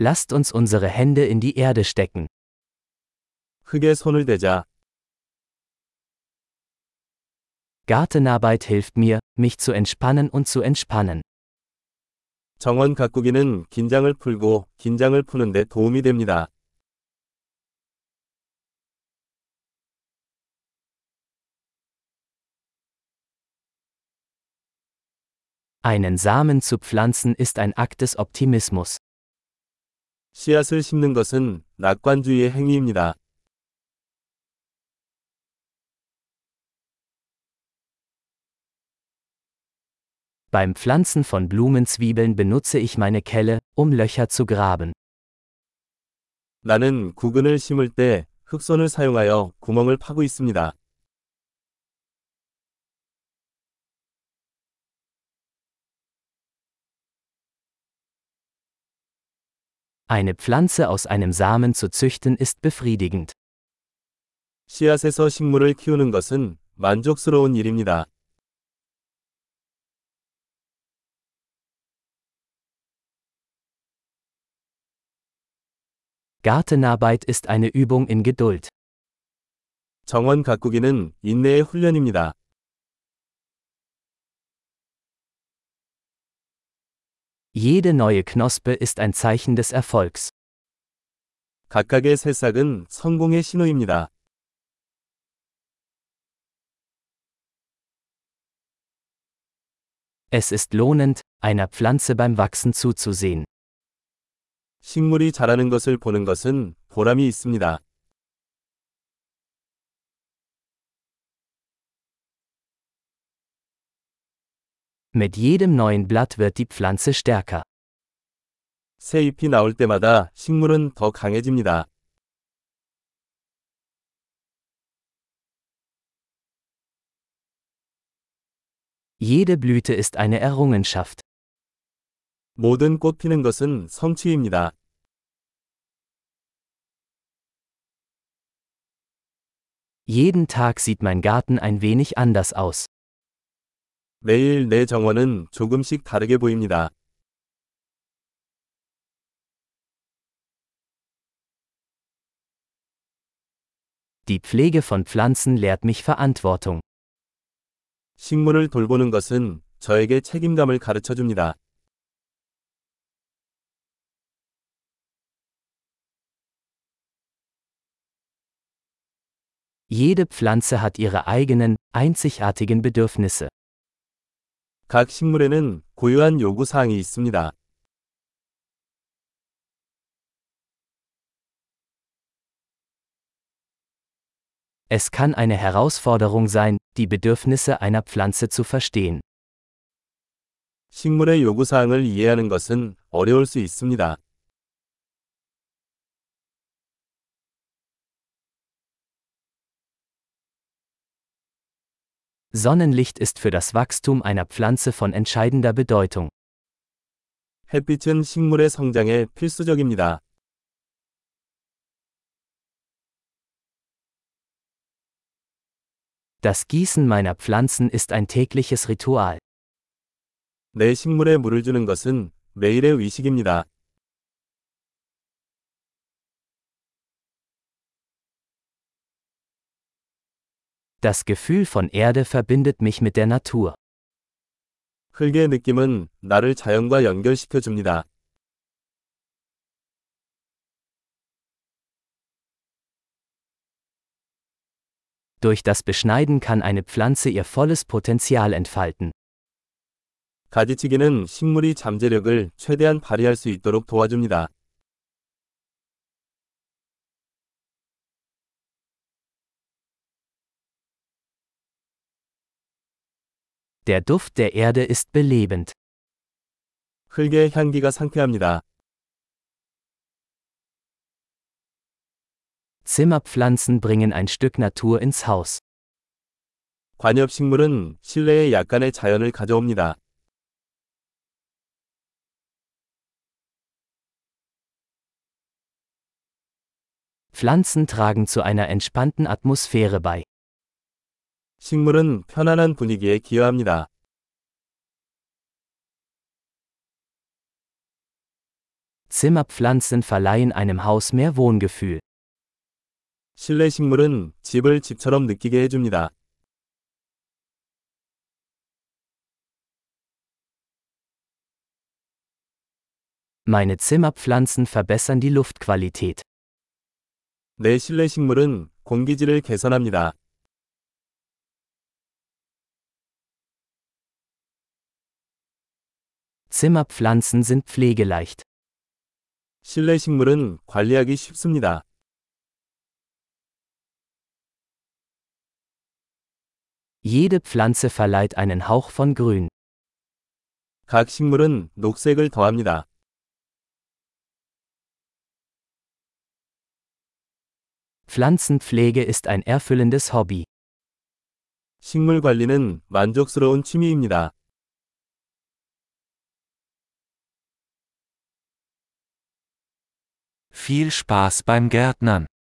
Lasst uns unsere Hände in die Erde stecken. 흙에 손을 대자. Gartenarbeit hilft mir, mich zu entspannen und zu entspannen. 정원 가꾸기는 긴장을 풀고 긴장을 푸는데 도움이 됩니다. Einen Samen zu pflanzen ist ein Akt des Optimismus. 씨앗을 심는 것은 낙관주의의 행위입니다. Beim Pflanzen von Blumenzwiebeln benutze ich meine Kelle, um Löcher zu graben. 나는 구근을 심을 때 흑손을 사용하여 구멍을 파고 있습니다. Eine Pflanze aus einem Samen zu züchten ist befriedigend. 씨앗에서 식물을 키우는 것은 만족스러운 일입니다. Gartenarbeit ist eine Übung in Geduld. 정원 가꾸기는 인내의 훈련입니다. Jede neue Knospe ist ein Zeichen des Erfolgs. 각각의 새싹은 성공의 신호입니다. Es ist lohnend, einer Pflanze beim Wachsen zuzusehen. 식물이 자라는 것을 보는 것은 보람이 있습니다. Mit jedem neuen Blatt wird die Pflanze stärker. 새 잎이 나올 때마다 식물은 더 강해집니다. Jede Blüte ist eine Errungenschaft. 모든 꽃 피는 것은 성취입니다. Jeden Tag sieht mein Garten ein wenig anders aus. 매일 내 정원은 조금씩 다르게 보입니다. Die Pflege von Pflanzen lehrt mich Verantwortung. 식물을 돌보는 것은 저에게 책임감을 가르쳐 줍니다. Jede Pflanze hat ihre eigenen, einzigartigen Bedürfnisse. 각 식물에는 고유한 요구 사항이 있습니다. Es kann eine Herausforderung sein, die Bedürfnisse einer Pflanze zu verstehen. 식물의 요구 사항을 이해하는 것은 어려울 수 있습니다. Sonnenlicht ist für das Wachstum einer Pflanze von entscheidender Bedeutung. 햇빛은 식물의 성장에 필수적입니다. Das Gießen meiner Pflanzen ist ein tägliches Ritual. 내 식물에 물을 주는 것은 매일의 의식입니다. Das Gefühl von Erde verbindet mich mit der Natur. 흙의 느낌은 나를 자연과 연결시켜 줍니다. Durch das Beschneiden kann eine Pflanze ihr volles Potenzial entfalten. 가지치기는 식물이 잠재력을 최대한 발휘할 수 있도록 도와줍니다. Der Duft der Erde ist belebend. 흙의 향기가 상쾌합니다. Zimmerpflanzen bringen ein Stück Natur ins Haus. 관엽식물은 실내에 약간의 자연을 가져옵니다. Pflanzen tragen zu einer entspannten Atmosphäre bei. 식물은 편안한 분위기에 기여합니다. Zimmerpflanzen verleihen einem Haus mehr Wohngefühl. 실내 식물은 집을 집처럼 느끼게 해줍니다. Meine Zimmerpflanzen verbessern die Luftqualität. 내 실내 식물은 공기질을 개선합니다. Zimmerpflanzen sind pflegeleicht. 실내 식물은 관리하기 쉽습니다. Jede Pflanze verleiht einen Hauch von Grün. 각 식물은 녹색을 더합니다. Pflanzenpflege ist ein erfüllendes Hobby. 식물 관리는 만족스러운 취미입니다. Viel Spaß beim Gärtnern.